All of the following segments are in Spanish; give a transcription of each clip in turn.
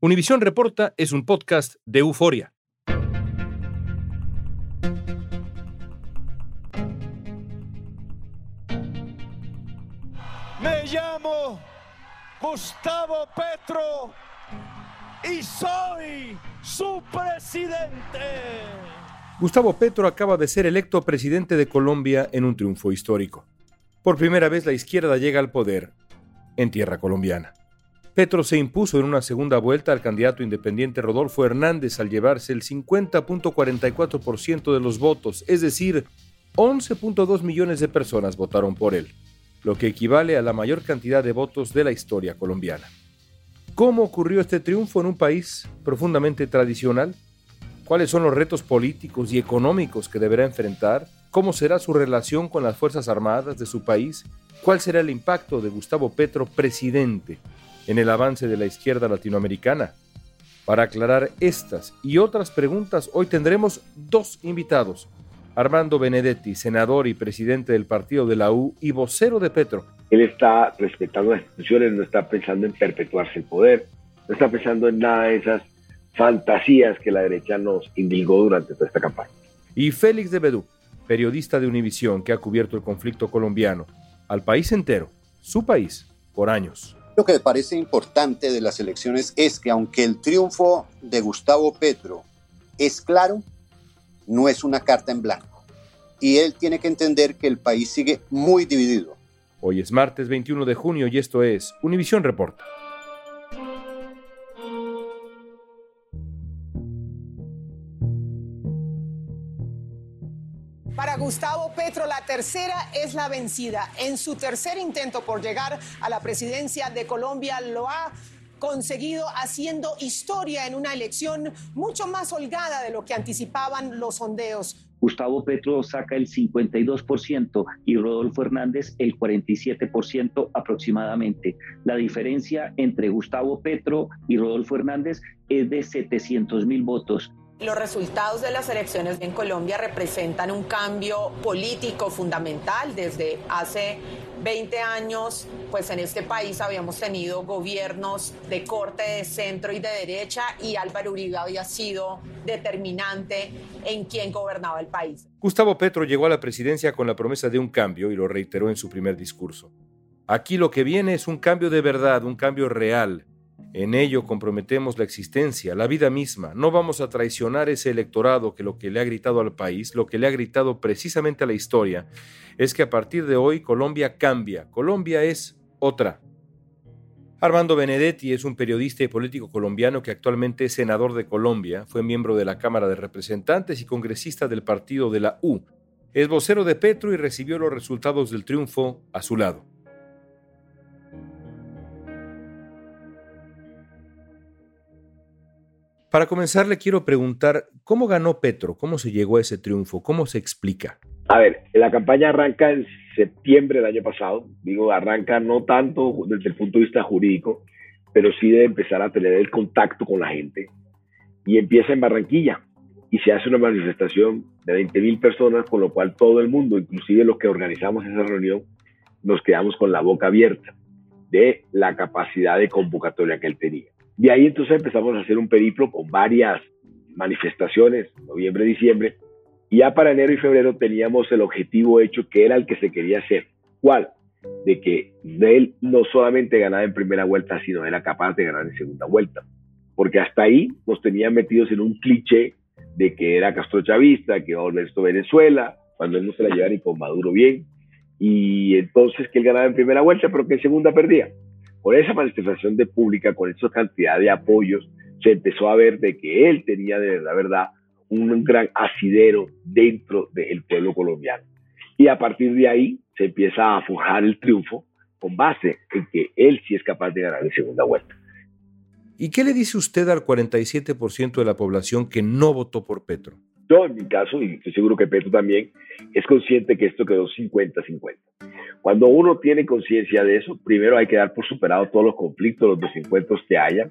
Univisión Reporta es un podcast de euforia. Me llamo Gustavo Petro y soy su presidente. Gustavo Petro acaba de ser electo presidente de Colombia en un triunfo histórico. Por primera vez la izquierda llega al poder en tierra colombiana. Petro se impuso en una segunda vuelta al candidato independiente Rodolfo Hernández al llevarse el 50.44% de los votos, es decir, 11.2 millones de personas votaron por él, lo que equivale a la mayor cantidad de votos de la historia colombiana. ¿Cómo ocurrió este triunfo en un país profundamente tradicional? ¿Cuáles son los retos políticos y económicos que deberá enfrentar? ¿Cómo será su relación con las Fuerzas Armadas de su país? ¿Cuál será el impacto de Gustavo Petro, presidente, en el avance de la izquierda latinoamericana? Para aclarar estas y otras preguntas, hoy tendremos dos invitados. Armando Benedetti, senador y presidente del partido de la U y vocero de Petro. Él está respetando las instituciones, no está pensando en perpetuarse el poder, no está pensando en nada de esas fantasías que la derecha nos indilgó durante toda esta campaña. Y Félix de Bedú, periodista de Univisión que ha cubierto el conflicto colombiano al país entero, su país, por años. Lo que me parece importante de las elecciones es que aunque el triunfo de Gustavo Petro es claro, no es una carta en blanco. Y él tiene que entender que el país sigue muy dividido. Hoy es martes 21 de junio y esto es Univisión Reporta. Gustavo Petro, la tercera es la vencida. En su tercer intento por llegar a la presidencia de Colombia, lo ha conseguido haciendo historia en una elección mucho más holgada de lo que anticipaban los sondeos. Gustavo Petro saca el 52% y Rodolfo Hernández el 47% aproximadamente. La diferencia entre Gustavo Petro y Rodolfo Hernández es de 700 mil votos. Los resultados de las elecciones en Colombia representan un cambio político fundamental desde hace 20 años, pues en este país habíamos tenido gobiernos de corte de centro y de derecha y Álvaro Uribe había sido determinante en quién gobernaba el país. Gustavo Petro llegó a la presidencia con la promesa de un cambio y lo reiteró en su primer discurso. Aquí lo que viene es un cambio de verdad, un cambio real. En ello comprometemos la existencia, la vida misma. No vamos a traicionar ese electorado que lo que le ha gritado al país, lo que le ha gritado precisamente a la historia, es que a partir de hoy Colombia cambia. Colombia es otra. Armando Benedetti es un periodista y político colombiano que actualmente es senador de Colombia, fue miembro de la Cámara de Representantes y congresista del partido de la U. Es vocero de Petro y recibió los resultados del triunfo a su lado. Para comenzar, le quiero preguntar, ¿cómo ganó Petro? ¿Cómo se llegó a ese triunfo? ¿Cómo se explica? A ver, la campaña arranca en septiembre del año pasado. Digo, arranca no tanto desde el punto de vista jurídico, pero sí de empezar a tener el contacto con la gente. Y empieza en Barranquilla y se hace una manifestación de 20 mil personas, con lo cual todo el mundo, inclusive los que organizamos esa reunión, nos quedamos con la boca abierta de la capacidad de convocatoria que él tenía. De ahí entonces empezamos a hacer un periplo con varias manifestaciones, noviembre, diciembre, y ya para enero y febrero teníamos el objetivo hecho que era el que se quería hacer. ¿Cuál? De que él no solamente ganaba en primera vuelta, sino era capaz de ganar en segunda vuelta. Porque hasta ahí nos tenían metidos en un cliché de que era Castro Chavista, que iba a volver esto Venezuela, cuando él no se la lleva ni con Maduro bien. Y entonces que él ganaba en primera vuelta, pero que en segunda perdía con esa manifestación de pública, con esa cantidad de apoyos, se empezó a ver de que él tenía de verdad un gran asidero dentro del pueblo colombiano. Y a partir de ahí se empieza a forjar el triunfo con base en que él sí es capaz de ganar en segunda vuelta. ¿Y qué le dice usted al 47% de la población que no votó por Petro? Yo, en mi caso, y estoy seguro que Petro también, es consciente que esto quedó 50-50. Cuando uno tiene conciencia de eso, primero hay que dar por superado todos los conflictos, los desencuentros que haya.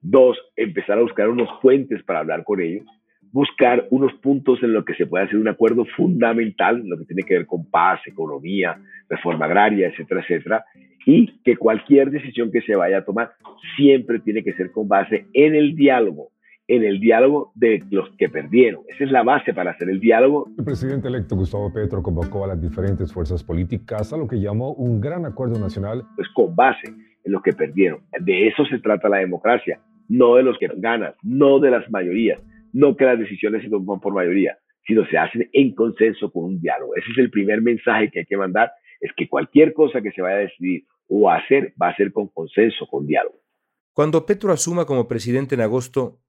Dos, empezar a buscar unos puentes para hablar con ellos. Buscar unos puntos en los que se pueda hacer un acuerdo fundamental, lo que tiene que ver con paz, economía, reforma agraria, etcétera, etcétera y que cualquier decisión que se vaya a tomar siempre tiene que ser con base en el diálogo, en el diálogo de los que perdieron. Esa es la base para hacer el diálogo. El presidente electo Gustavo Petro convocó a las diferentes fuerzas políticas a lo que llamó un gran acuerdo nacional. Pues con base en los que perdieron. De eso se trata la democracia, no de los que ganan, no de las mayorías, no que las decisiones se toman por mayoría, sino se hacen en consenso con un diálogo. Ese es el primer mensaje que hay que mandar, es que cualquier cosa que se vaya a decidir o hacer va a ser con consenso, con diálogo. Cuando Petro asuma como presidente en agosto,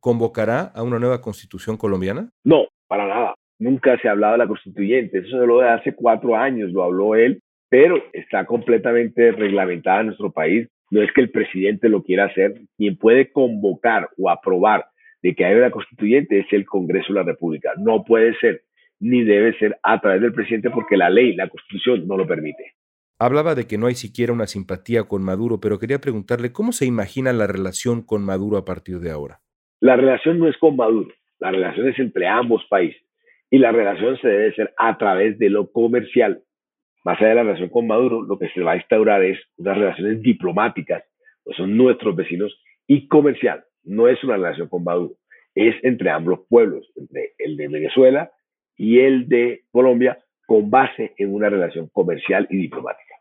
¿convocará a una nueva constitución colombiana? No, para nada. Nunca se ha hablado de la constituyente. Eso se lo de hace cuatro años, lo habló él, pero está completamente reglamentada en nuestro país. No es que el presidente lo quiera hacer. Quien puede convocar o aprobar de que haya una constituyente es el Congreso de la República. No puede ser ni debe ser a través del presidente porque la ley, la constitución no lo permite. Hablaba de que no hay siquiera una simpatía con Maduro, pero quería preguntarle cómo se imagina la relación con Maduro a partir de ahora. La relación no es con Maduro, la relación es entre ambos países y la relación se debe hacer a través de lo comercial. Más allá de la relación con Maduro, lo que se va a instaurar es unas relaciones diplomáticas, pues son nuestros vecinos, y comercial. No es una relación con Maduro, es entre ambos pueblos, entre el de Venezuela y el de Colombia, con base en una relación comercial y diplomática.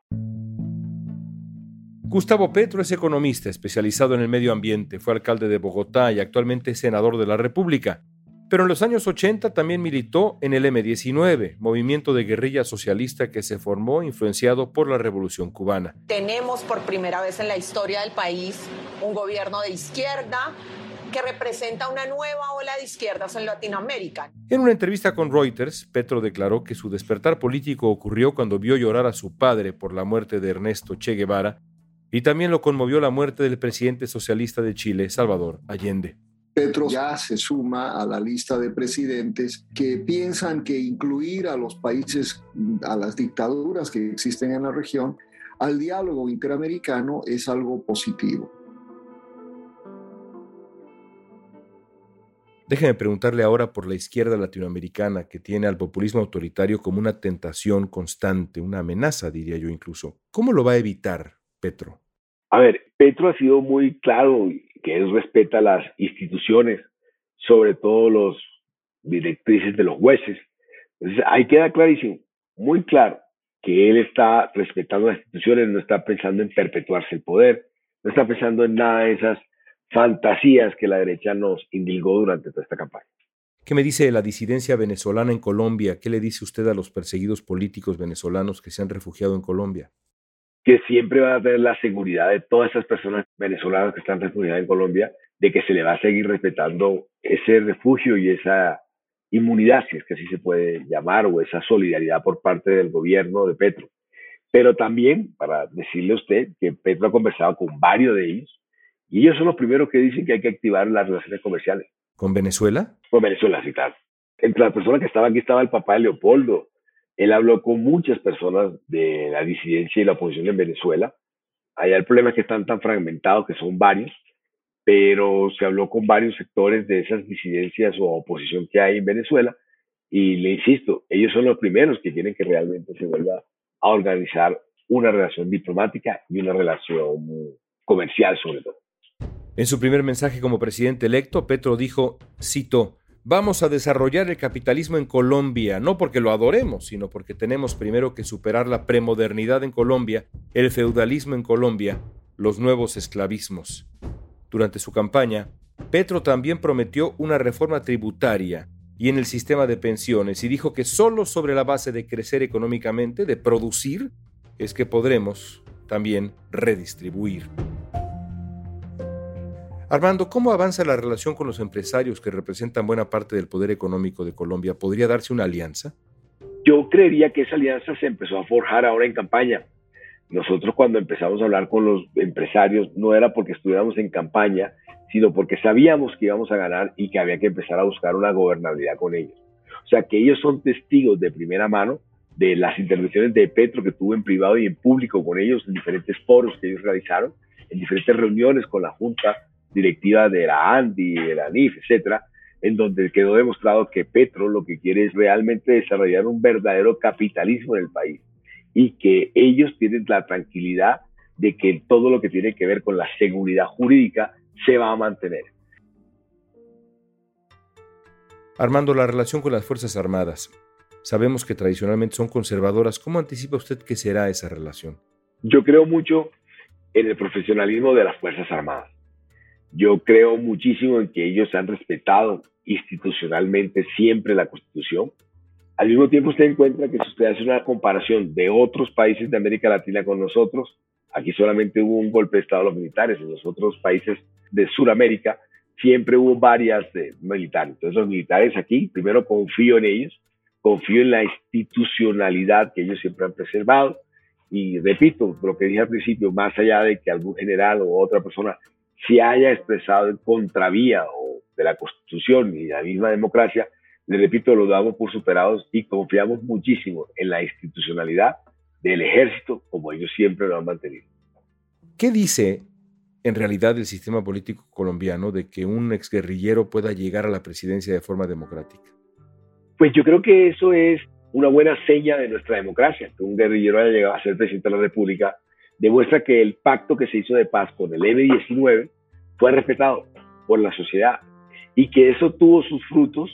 Gustavo Petro es economista especializado en el medio ambiente, fue alcalde de Bogotá y actualmente es senador de la República. Pero en los años 80 también militó en el M19, movimiento de guerrilla socialista que se formó influenciado por la Revolución cubana. Tenemos por primera vez en la historia del país un gobierno de izquierda que representa una nueva ola de izquierdas en Latinoamérica. En una entrevista con Reuters, Petro declaró que su despertar político ocurrió cuando vio llorar a su padre por la muerte de Ernesto Che Guevara y también lo conmovió la muerte del presidente socialista de Chile, Salvador Allende. Petro ya se suma a la lista de presidentes que piensan que incluir a los países, a las dictaduras que existen en la región, al diálogo interamericano es algo positivo. Déjeme preguntarle ahora por la izquierda latinoamericana que tiene al populismo autoritario como una tentación constante, una amenaza, diría yo incluso. ¿Cómo lo va a evitar Petro? A ver, Petro ha sido muy claro que él respeta las instituciones, sobre todo los directrices de los jueces. Entonces, ahí queda clarísimo, muy claro, que él está respetando las instituciones, no está pensando en perpetuarse el poder, no está pensando en nada de esas fantasías que la derecha nos indilgó durante toda esta campaña. ¿Qué me dice de la disidencia venezolana en Colombia? ¿Qué le dice usted a los perseguidos políticos venezolanos que se han refugiado en Colombia? Que siempre va a tener la seguridad de todas esas personas venezolanas que están refugiadas en Colombia, de que se le va a seguir respetando ese refugio y esa inmunidad, si es que así se puede llamar, o esa solidaridad por parte del gobierno de Petro. Pero también, para decirle a usted que Petro ha conversado con varios de ellos, y ellos son los primeros que dicen que hay que activar las relaciones comerciales. ¿Con Venezuela? Con Venezuela, sí, claro. Entre las personas que estaban aquí estaba el papá de Leopoldo, él habló con muchas personas de la disidencia y la oposición en Venezuela. Allá el problema es que están tan fragmentados, que son varios, pero se habló con varios sectores de esas disidencias o oposición que hay en Venezuela. Y le insisto, ellos son los primeros que quieren que realmente se vuelva a organizar una relación diplomática y una relación comercial sobre todo. En su primer mensaje como presidente electo, Petro dijo, cito, Vamos a desarrollar el capitalismo en Colombia, no porque lo adoremos, sino porque tenemos primero que superar la premodernidad en Colombia, el feudalismo en Colombia, los nuevos esclavismos. Durante su campaña, Petro también prometió una reforma tributaria y en el sistema de pensiones y dijo que solo sobre la base de crecer económicamente, de producir, es que podremos también redistribuir. Armando, ¿cómo avanza la relación con los empresarios que representan buena parte del poder económico de Colombia? ¿Podría darse una alianza? Yo creería que esa alianza se empezó a forjar ahora en campaña. Nosotros cuando empezamos a hablar con los empresarios no era porque estuviéramos en campaña, sino porque sabíamos que íbamos a ganar y que había que empezar a buscar una gobernabilidad con ellos. O sea que ellos son testigos de primera mano de las intervenciones de Petro que tuvo en privado y en público con ellos en diferentes foros que ellos realizaron, en diferentes reuniones con la Junta Directiva de la ANDI, de la NIF, etcétera, en donde quedó demostrado que Petro lo que quiere es realmente desarrollar un verdadero capitalismo en el país y que ellos tienen la tranquilidad de que todo lo que tiene que ver con la seguridad jurídica se va a mantener. Armando, la relación con las Fuerzas Armadas. Sabemos que tradicionalmente son conservadoras. ¿Cómo anticipa usted que será esa relación? Yo creo mucho en el profesionalismo de las Fuerzas Armadas. Yo creo muchísimo en que ellos han respetado institucionalmente siempre la Constitución. Al mismo tiempo usted encuentra que si usted hace una comparación de otros países de América Latina con nosotros, aquí solamente hubo un golpe de Estado de los militares, en los otros países de Sudamérica siempre hubo varias de militares. Entonces los militares aquí, primero confío en ellos, confío en la institucionalidad que ellos siempre han preservado y repito lo que dije al principio, más allá de que algún general o otra persona se haya expresado en contravía o de la Constitución y la misma democracia, le repito, lo damos por superados y confiamos muchísimo en la institucionalidad del ejército como ellos siempre lo han mantenido. ¿Qué dice en realidad el sistema político colombiano de que un exguerrillero pueda llegar a la presidencia de forma democrática? Pues yo creo que eso es una buena seña de nuestra democracia, que un guerrillero haya llegado a ser presidente de la República, demuestra que el pacto que se hizo de paz con el M-19 fue respetado por la sociedad y que eso tuvo sus frutos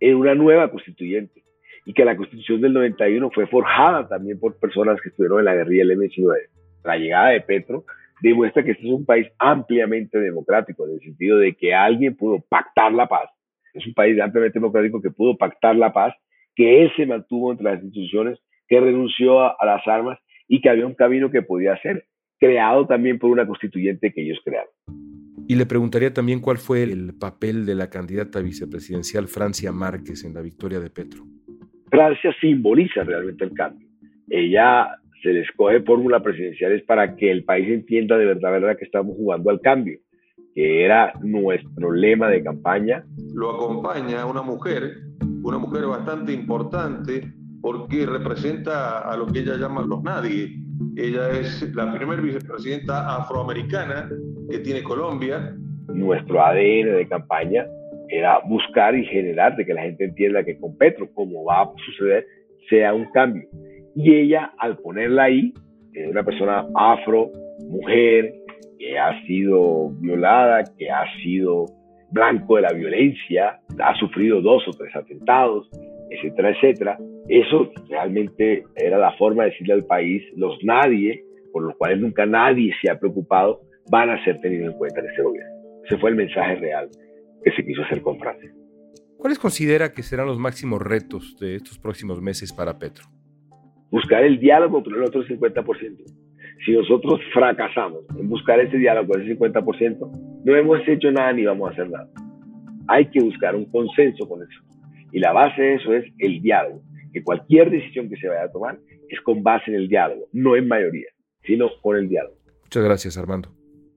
en una nueva constituyente y que la constitución del 91 fue forjada también por personas que estuvieron en la guerrilla del M-19. La llegada de Petro demuestra que este es un país ampliamente democrático, en el sentido de que alguien pudo pactar la paz. Es un país ampliamente democrático que pudo pactar la paz, que él se mantuvo entre las instituciones, que renunció a, a las armas y que había un camino que podía ser creado también por una constituyente que ellos crearon. Y le preguntaría también cuál fue el papel de la candidata vicepresidencial Francia Márquez en la victoria de Petro. Francia simboliza realmente el cambio. Ella se le escoge fórmula presidencial es para que el país entienda de verdad, verdad que estamos jugando al cambio, que era nuestro lema de campaña. Lo acompaña una mujer, una mujer bastante importante porque representa a lo que ella llama los nadie. Ella es la primera vicepresidenta afroamericana que tiene Colombia. Nuestro ADN de campaña era buscar y generar de que la gente entienda que con Petro, como va a suceder, sea un cambio. Y ella, al ponerla ahí, es una persona afro, mujer, que ha sido violada, que ha sido blanco de la violencia, ha sufrido dos o tres atentados, etcétera, etcétera. Eso realmente era la forma de decirle al país, los nadie, por los cuales nunca nadie se ha preocupado, van a ser tenidos en cuenta en este gobierno. Ese fue el mensaje real que se quiso hacer con Francia. ¿Cuáles considera que serán los máximos retos de estos próximos meses para Petro? buscar el diálogo con el otro 50%. Si nosotros fracasamos en buscar ese diálogo con ese 50%, no hemos hecho nada ni vamos a hacer nada. Hay que buscar un consenso con eso. Y la base de eso es el diálogo. Que cualquier decisión que se vaya a tomar es con base en el diálogo, no en mayoría, sino con el diálogo. Muchas gracias, Armando.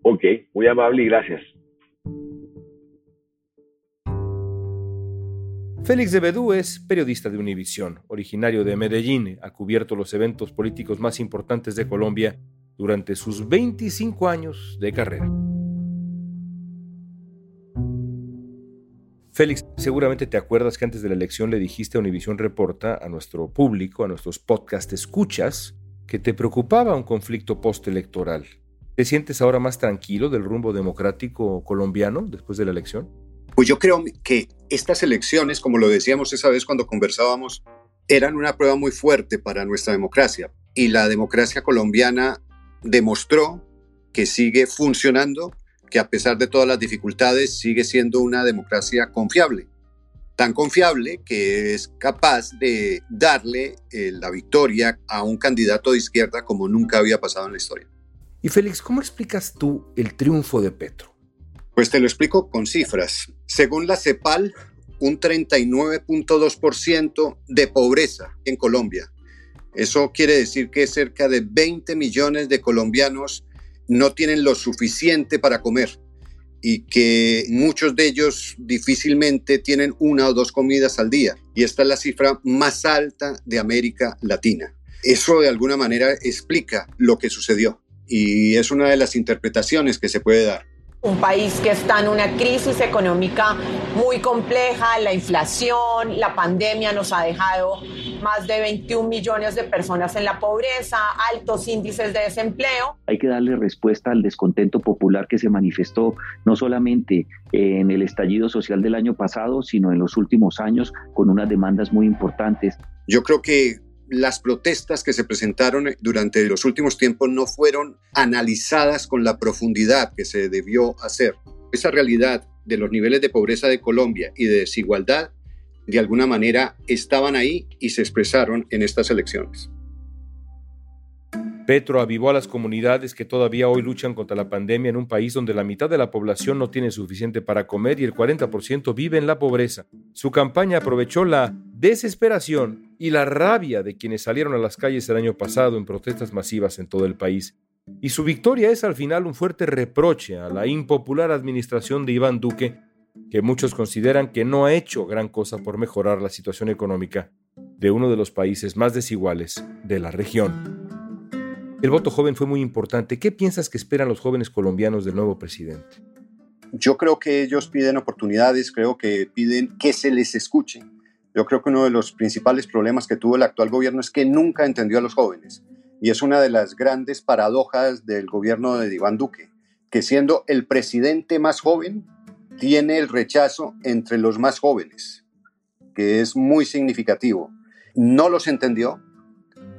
Ok, muy amable y gracias. Félix de Bedú es periodista de Univisión, originario de Medellín, ha cubierto los eventos políticos más importantes de Colombia durante sus 25 años de carrera. Félix, seguramente te acuerdas que antes de la elección le dijiste a Univisión Reporta, a nuestro público, a nuestros podcast escuchas, que te preocupaba un conflicto postelectoral. ¿Te sientes ahora más tranquilo del rumbo democrático colombiano después de la elección? Pues yo creo que estas elecciones, como lo decíamos esa vez cuando conversábamos, eran una prueba muy fuerte para nuestra democracia. Y la democracia colombiana demostró que sigue funcionando, que a pesar de todas las dificultades sigue siendo una democracia confiable. Tan confiable que es capaz de darle eh, la victoria a un candidato de izquierda como nunca había pasado en la historia. Y Félix, ¿cómo explicas tú el triunfo de Petro? Pues te lo explico con cifras. Según la CEPAL, un 39.2% de pobreza en Colombia. Eso quiere decir que cerca de 20 millones de colombianos no tienen lo suficiente para comer y que muchos de ellos difícilmente tienen una o dos comidas al día. Y esta es la cifra más alta de América Latina. Eso de alguna manera explica lo que sucedió y es una de las interpretaciones que se puede dar un país que está en una crisis económica muy compleja, la inflación, la pandemia nos ha dejado más de 21 millones de personas en la pobreza, altos índices de desempleo. Hay que darle respuesta al descontento popular que se manifestó no solamente en el estallido social del año pasado, sino en los últimos años con unas demandas muy importantes. Yo creo que las protestas que se presentaron durante los últimos tiempos no fueron analizadas con la profundidad que se debió hacer. Esa realidad de los niveles de pobreza de Colombia y de desigualdad, de alguna manera, estaban ahí y se expresaron en estas elecciones. Petro avivó a las comunidades que todavía hoy luchan contra la pandemia en un país donde la mitad de la población no tiene suficiente para comer y el 40% vive en la pobreza. Su campaña aprovechó la desesperación y la rabia de quienes salieron a las calles el año pasado en protestas masivas en todo el país. Y su victoria es al final un fuerte reproche a la impopular administración de Iván Duque, que muchos consideran que no ha hecho gran cosa por mejorar la situación económica de uno de los países más desiguales de la región. El voto joven fue muy importante. ¿Qué piensas que esperan los jóvenes colombianos del nuevo presidente? Yo creo que ellos piden oportunidades, creo que piden que se les escuche. Yo creo que uno de los principales problemas que tuvo el actual gobierno es que nunca entendió a los jóvenes. Y es una de las grandes paradojas del gobierno de Iván Duque, que siendo el presidente más joven, tiene el rechazo entre los más jóvenes, que es muy significativo. No los entendió,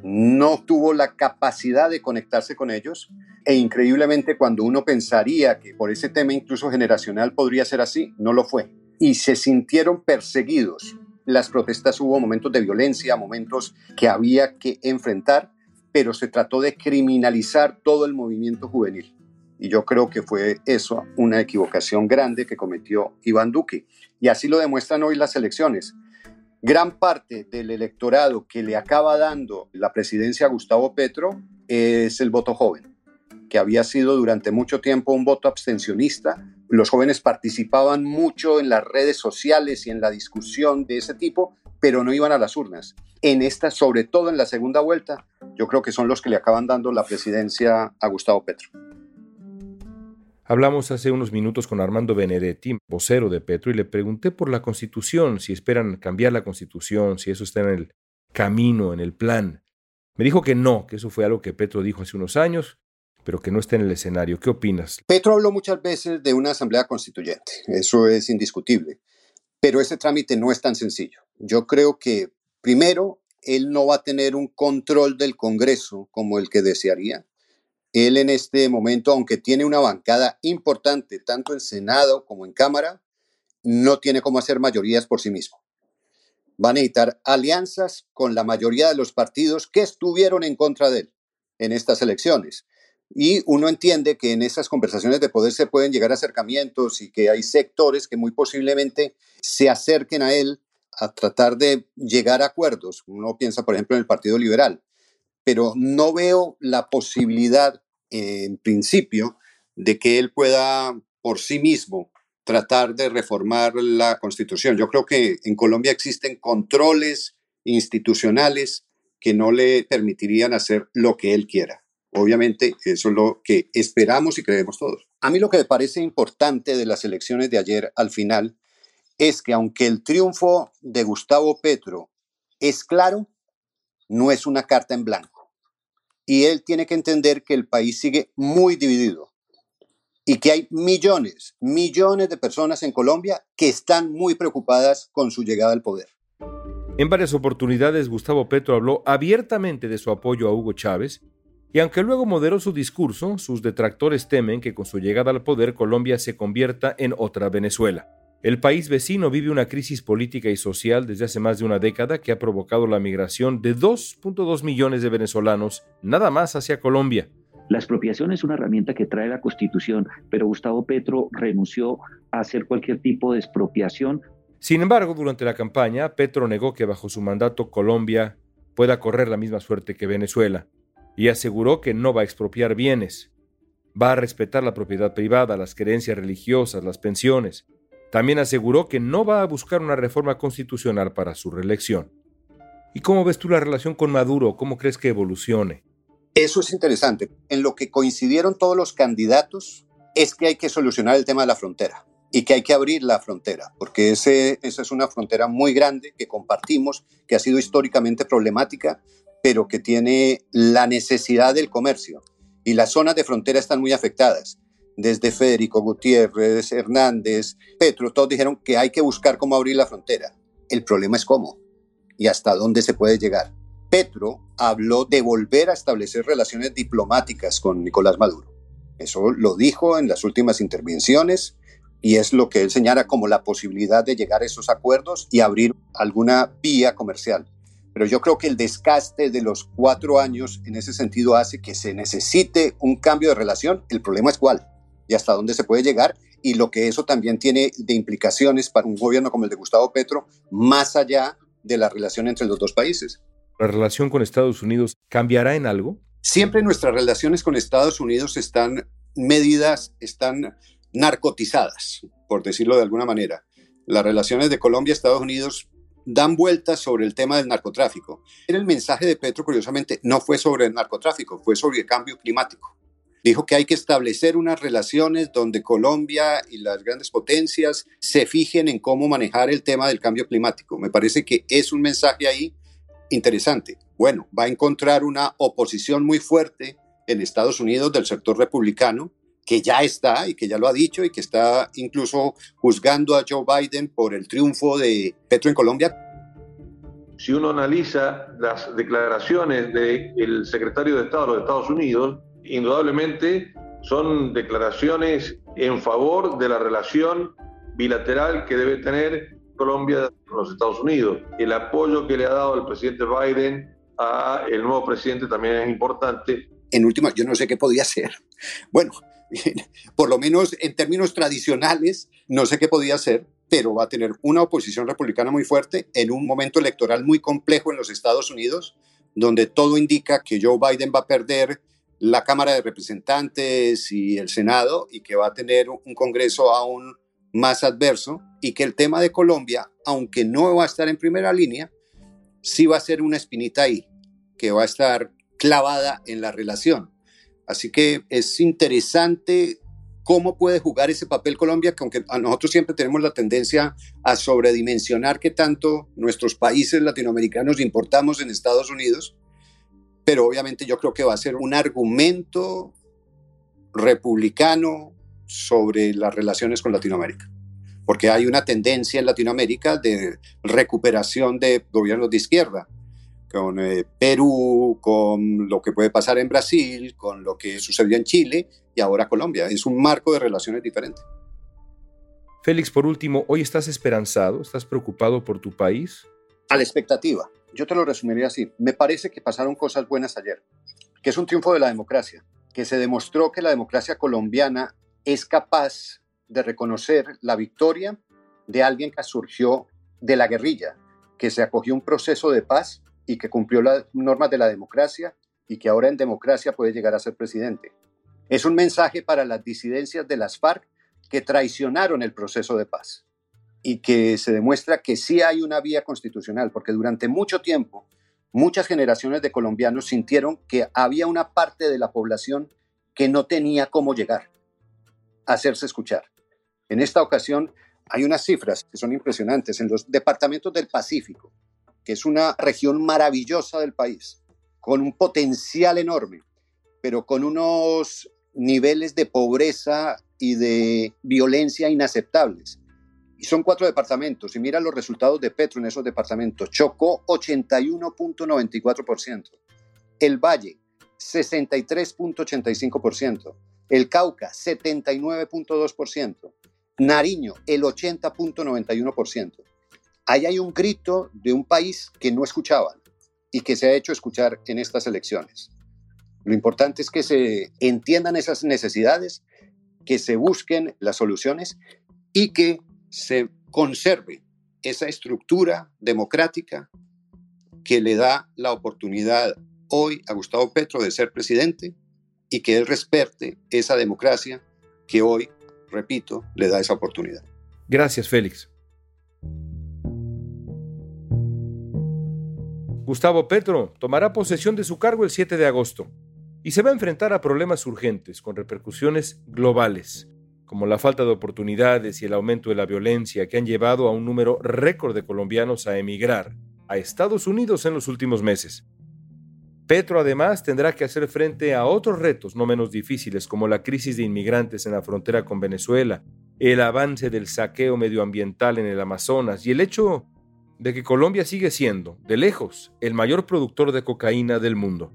no tuvo la capacidad de conectarse con ellos e increíblemente cuando uno pensaría que por ese tema incluso generacional podría ser así, no lo fue. Y se sintieron perseguidos. Las protestas hubo momentos de violencia, momentos que había que enfrentar, pero se trató de criminalizar todo el movimiento juvenil. Y yo creo que fue eso una equivocación grande que cometió Iván Duque. Y así lo demuestran hoy las elecciones gran parte del electorado que le acaba dando la presidencia a Gustavo Petro es el voto joven, que había sido durante mucho tiempo un voto abstencionista. Los jóvenes participaban mucho en las redes sociales y en la discusión de ese tipo, pero no iban a las urnas. En esta, sobre todo en la segunda vuelta, yo creo que son los que le acaban dando la presidencia a Gustavo Petro. Hablamos hace unos minutos con Armando Benedetti, vocero de Petro, y le pregunté por la constitución, si esperan cambiar la constitución, si eso está en el camino, en el plan. Me dijo que no, que eso fue algo que Petro dijo hace unos años, pero que no está en el escenario. ¿Qué opinas? Petro habló muchas veces de una asamblea constituyente, eso es indiscutible, pero ese trámite no es tan sencillo. Yo creo que, primero, él no va a tener un control del Congreso como el que desearía. Él en este momento, aunque tiene una bancada importante tanto en Senado como en Cámara, no tiene cómo hacer mayorías por sí mismo. Va a necesitar alianzas con la mayoría de los partidos que estuvieron en contra de él en estas elecciones. Y uno entiende que en esas conversaciones de poder se pueden llegar a acercamientos y que hay sectores que muy posiblemente se acerquen a él a tratar de llegar a acuerdos. Uno piensa, por ejemplo, en el Partido Liberal pero no veo la posibilidad, en principio, de que él pueda por sí mismo tratar de reformar la constitución. Yo creo que en Colombia existen controles institucionales que no le permitirían hacer lo que él quiera. Obviamente, eso es lo que esperamos y creemos todos. A mí lo que me parece importante de las elecciones de ayer al final es que aunque el triunfo de Gustavo Petro es claro, no es una carta en blanco y él tiene que entender que el país sigue muy dividido y que hay millones, millones de personas en Colombia que están muy preocupadas con su llegada al poder. En varias oportunidades Gustavo Petro habló abiertamente de su apoyo a Hugo Chávez y aunque luego moderó su discurso, sus detractores temen que con su llegada al poder Colombia se convierta en otra Venezuela. El país vecino vive una crisis política y social desde hace más de una década que ha provocado la migración de 2.2 millones de venezolanos nada más hacia Colombia. La expropiación es una herramienta que trae la Constitución, pero Gustavo Petro renunció a hacer cualquier tipo de expropiación. Sin embargo, durante la campaña, Petro negó que bajo su mandato Colombia pueda correr la misma suerte que Venezuela, y aseguró que no va a expropiar bienes, va a respetar la propiedad privada, las creencias religiosas, las pensiones. También aseguró que no va a buscar una reforma constitucional para su reelección. ¿Y cómo ves tú la relación con Maduro? ¿Cómo crees que evolucione? Eso es interesante. En lo que coincidieron todos los candidatos es que hay que solucionar el tema de la frontera y que hay que abrir la frontera, porque ese, esa es una frontera muy grande que compartimos, que ha sido históricamente problemática, pero que tiene la necesidad del comercio. Y las zonas de frontera están muy afectadas. Desde Federico Gutiérrez, Hernández, Petro, todos dijeron que hay que buscar cómo abrir la frontera. El problema es cómo y hasta dónde se puede llegar. Petro habló de volver a establecer relaciones diplomáticas con Nicolás Maduro. Eso lo dijo en las últimas intervenciones y es lo que él señala como la posibilidad de llegar a esos acuerdos y abrir alguna vía comercial. Pero yo creo que el desgaste de los cuatro años en ese sentido hace que se necesite un cambio de relación. El problema es cuál y hasta dónde se puede llegar y lo que eso también tiene de implicaciones para un gobierno como el de Gustavo Petro, más allá de la relación entre los dos países. ¿La relación con Estados Unidos cambiará en algo? Siempre nuestras relaciones con Estados Unidos están medidas, están narcotizadas, por decirlo de alguna manera. Las relaciones de Colombia Estados Unidos dan vueltas sobre el tema del narcotráfico. El mensaje de Petro, curiosamente, no fue sobre el narcotráfico, fue sobre el cambio climático. Dijo que hay que establecer unas relaciones donde Colombia y las grandes potencias se fijen en cómo manejar el tema del cambio climático. Me parece que es un mensaje ahí interesante. Bueno, va a encontrar una oposición muy fuerte en Estados Unidos del sector republicano que ya está y que ya lo ha dicho y que está incluso juzgando a Joe Biden por el triunfo de Petro en Colombia. Si uno analiza las declaraciones del secretario de Estado de los Estados Unidos, indudablemente son declaraciones en favor de la relación bilateral que debe tener Colombia con los Estados Unidos. El apoyo que le ha dado el presidente Biden a el nuevo presidente también es importante. En última, yo no sé qué podía hacer. Bueno, por lo menos en términos tradicionales, no sé qué podía hacer, pero va a tener una oposición republicana muy fuerte en un momento electoral muy complejo en los Estados Unidos, donde todo indica que Joe Biden va a perder la Cámara de Representantes y el Senado y que va a tener un Congreso aún más adverso y que el tema de Colombia, aunque no va a estar en primera línea, sí va a ser una espinita ahí, que va a estar clavada en la relación. Así que es interesante cómo puede jugar ese papel Colombia, que aunque a nosotros siempre tenemos la tendencia a sobredimensionar que tanto nuestros países latinoamericanos importamos en Estados Unidos, pero obviamente yo creo que va a ser un argumento republicano sobre las relaciones con Latinoamérica, porque hay una tendencia en Latinoamérica de recuperación de gobiernos de izquierda con eh, Perú, con lo que puede pasar en Brasil, con lo que sucedió en Chile y ahora Colombia. Es un marco de relaciones diferente. Félix, por último, ¿hoy estás esperanzado? ¿Estás preocupado por tu país? A la expectativa. Yo te lo resumiría así. Me parece que pasaron cosas buenas ayer, que es un triunfo de la democracia, que se demostró que la democracia colombiana es capaz de reconocer la victoria de alguien que surgió de la guerrilla, que se acogió un proceso de paz y que cumplió las normas de la democracia y que ahora en democracia puede llegar a ser presidente. Es un mensaje para las disidencias de las FARC que traicionaron el proceso de paz y que se demuestra que sí hay una vía constitucional, porque durante mucho tiempo muchas generaciones de colombianos sintieron que había una parte de la población que no tenía cómo llegar a hacerse escuchar. En esta ocasión hay unas cifras que son impresionantes. En los departamentos del Pacífico, que es una región maravillosa del país, con un potencial enorme, pero con unos niveles de pobreza y de violencia inaceptables. Y son cuatro departamentos, y mira los resultados de Petro en esos departamentos. Chocó 81.94%, el Valle 63.85%, el Cauca 79.2%, Nariño el 80.91% ahí hay un grito de un país que no escuchaban y que se ha hecho escuchar en estas elecciones. Lo importante es que se entiendan esas necesidades, que se busquen las soluciones y que se conserve esa estructura democrática que le da la oportunidad hoy a Gustavo Petro de ser presidente y que él respete esa democracia que hoy, repito, le da esa oportunidad. Gracias, Félix. Gustavo Petro tomará posesión de su cargo el 7 de agosto y se va a enfrentar a problemas urgentes con repercusiones globales, como la falta de oportunidades y el aumento de la violencia que han llevado a un número récord de colombianos a emigrar a Estados Unidos en los últimos meses. Petro además tendrá que hacer frente a otros retos no menos difíciles como la crisis de inmigrantes en la frontera con Venezuela, el avance del saqueo medioambiental en el Amazonas y el hecho de que Colombia sigue siendo, de lejos, el mayor productor de cocaína del mundo.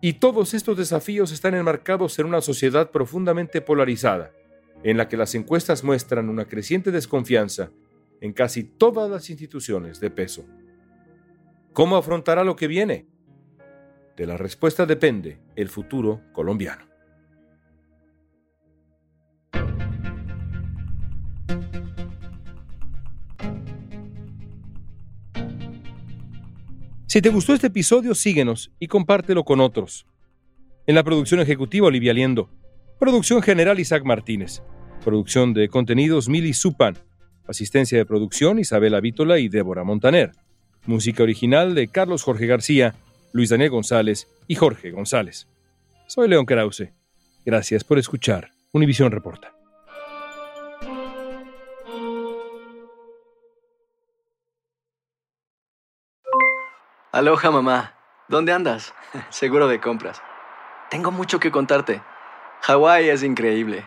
Y todos estos desafíos están enmarcados en una sociedad profundamente polarizada, en la que las encuestas muestran una creciente desconfianza en casi todas las instituciones de peso. ¿Cómo afrontará lo que viene? De la respuesta depende el futuro colombiano. Si te gustó este episodio, síguenos y compártelo con otros. En la producción ejecutiva, Olivia Liendo. Producción general, Isaac Martínez. Producción de contenidos, Mili Supan. Asistencia de producción, Isabela Vítola y Débora Montaner. Música original de Carlos Jorge García, Luis Daniel González y Jorge González. Soy León Krause. Gracias por escuchar Univisión Reporta. Aloha mamá, ¿dónde andas? Seguro de compras. Tengo mucho que contarte. Hawái es increíble.